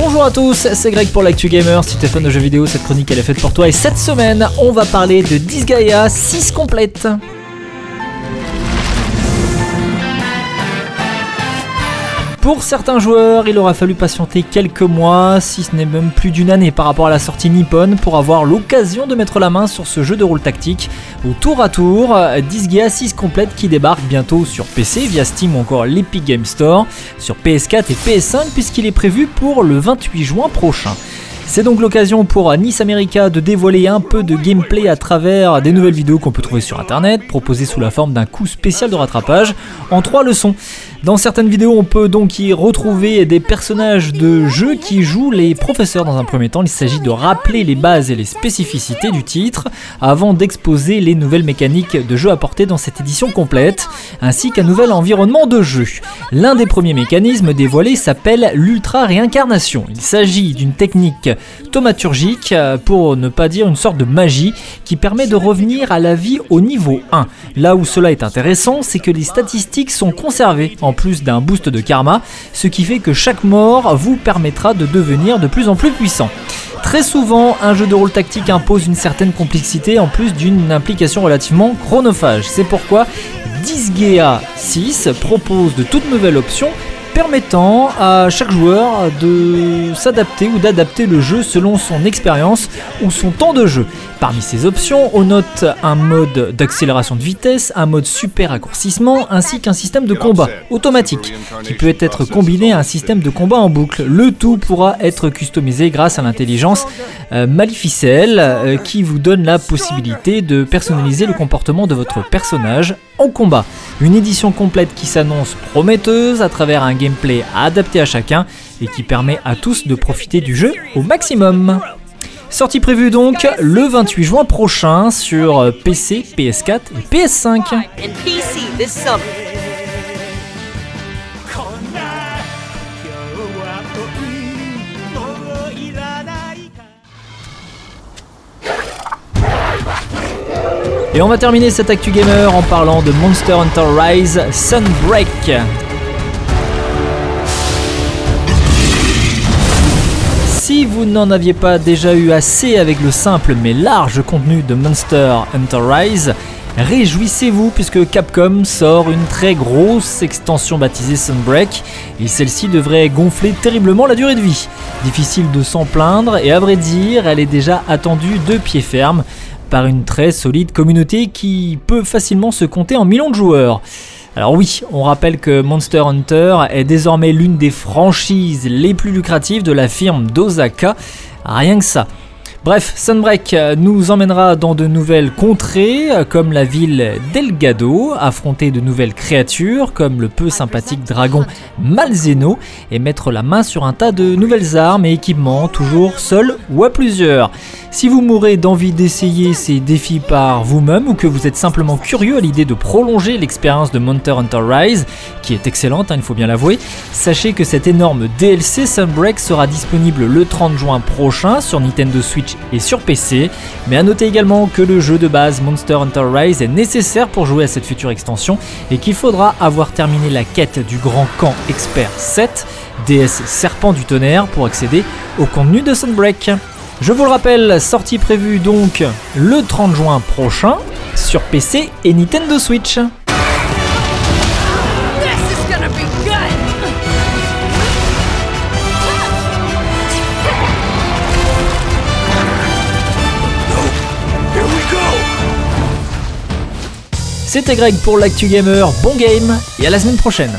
Bonjour à tous, c'est Greg pour l'actu gamer. Si tu es fan de jeux vidéo, cette chronique elle est faite pour toi. Et cette semaine, on va parler de Disgaea 6 complète. Pour certains joueurs, il aura fallu patienter quelques mois, si ce n'est même plus d'une année par rapport à la sortie Nippon, pour avoir l'occasion de mettre la main sur ce jeu de rôle tactique au tour à tour. Disgaea 6 complète qui débarque bientôt sur PC via Steam ou encore l'Epic Game Store, sur PS4 et PS5 puisqu'il est prévu pour le 28 juin prochain. C'est donc l'occasion pour Nice America de dévoiler un peu de gameplay à travers des nouvelles vidéos qu'on peut trouver sur internet, proposées sous la forme d'un coup spécial de rattrapage en trois leçons. Dans certaines vidéos, on peut donc y retrouver des personnages de jeu qui jouent les professeurs dans un premier temps. Il s'agit de rappeler les bases et les spécificités du titre avant d'exposer les nouvelles mécaniques de jeu apportées dans cette édition complète, ainsi qu'un nouvel environnement de jeu. L'un des premiers mécanismes dévoilés s'appelle l'ultra réincarnation. Il s'agit d'une technique thaumaturgique, pour ne pas dire une sorte de magie, qui permet de revenir à la vie au niveau 1. Là où cela est intéressant, c'est que les statistiques sont conservées en plus d'un boost de karma, ce qui fait que chaque mort vous permettra de devenir de plus en plus puissant. Très souvent, un jeu de rôle tactique impose une certaine complexité en plus d'une implication relativement chronophage. C'est pourquoi Disgaea 6 propose de toutes nouvelles options permettant à chaque joueur de s'adapter ou d'adapter le jeu selon son expérience ou son temps de jeu. Parmi ces options, on note un mode d'accélération de vitesse, un mode super raccourcissement ainsi qu'un système de combat automatique qui peut être combiné à un système de combat en boucle. Le tout pourra être customisé grâce à l'intelligence euh, euh, qui vous donne la possibilité de personnaliser le comportement de votre personnage en combat. Une édition complète qui s'annonce prometteuse à travers un gameplay adapté à chacun et qui permet à tous de profiter du jeu au maximum. Sortie prévue donc le 28 juin prochain sur PC, PS4 et PS5. Et on va terminer cette Actu Gamer en parlant de Monster Hunter Rise Sunbreak. Si vous n'en aviez pas déjà eu assez avec le simple mais large contenu de Monster Hunter Rise, Réjouissez-vous puisque Capcom sort une très grosse extension baptisée Sunbreak et celle-ci devrait gonfler terriblement la durée de vie. Difficile de s'en plaindre et à vrai dire, elle est déjà attendue de pied ferme par une très solide communauté qui peut facilement se compter en millions de joueurs. Alors oui, on rappelle que Monster Hunter est désormais l'une des franchises les plus lucratives de la firme d'Osaka, rien que ça. Bref, Sunbreak nous emmènera dans de nouvelles contrées, comme la ville d'Elgado, affronter de nouvelles créatures, comme le peu sympathique dragon Malzeno, et mettre la main sur un tas de nouvelles armes et équipements, toujours seul ou à plusieurs. Si vous mourrez d'envie d'essayer ces défis par vous-même, ou que vous êtes simplement curieux à l'idée de prolonger l'expérience de Monster Hunter Rise, qui est excellente, hein, il faut bien l'avouer, sachez que cet énorme DLC Sunbreak sera disponible le 30 juin prochain sur Nintendo Switch et sur PC, mais à noter également que le jeu de base Monster Hunter Rise est nécessaire pour jouer à cette future extension et qu'il faudra avoir terminé la quête du grand camp expert 7, déesse serpent du tonnerre, pour accéder au contenu de Sunbreak. Je vous le rappelle, sortie prévue donc le 30 juin prochain sur PC et Nintendo Switch. C'était Greg pour l'actu gamer, bon game et à la semaine prochaine.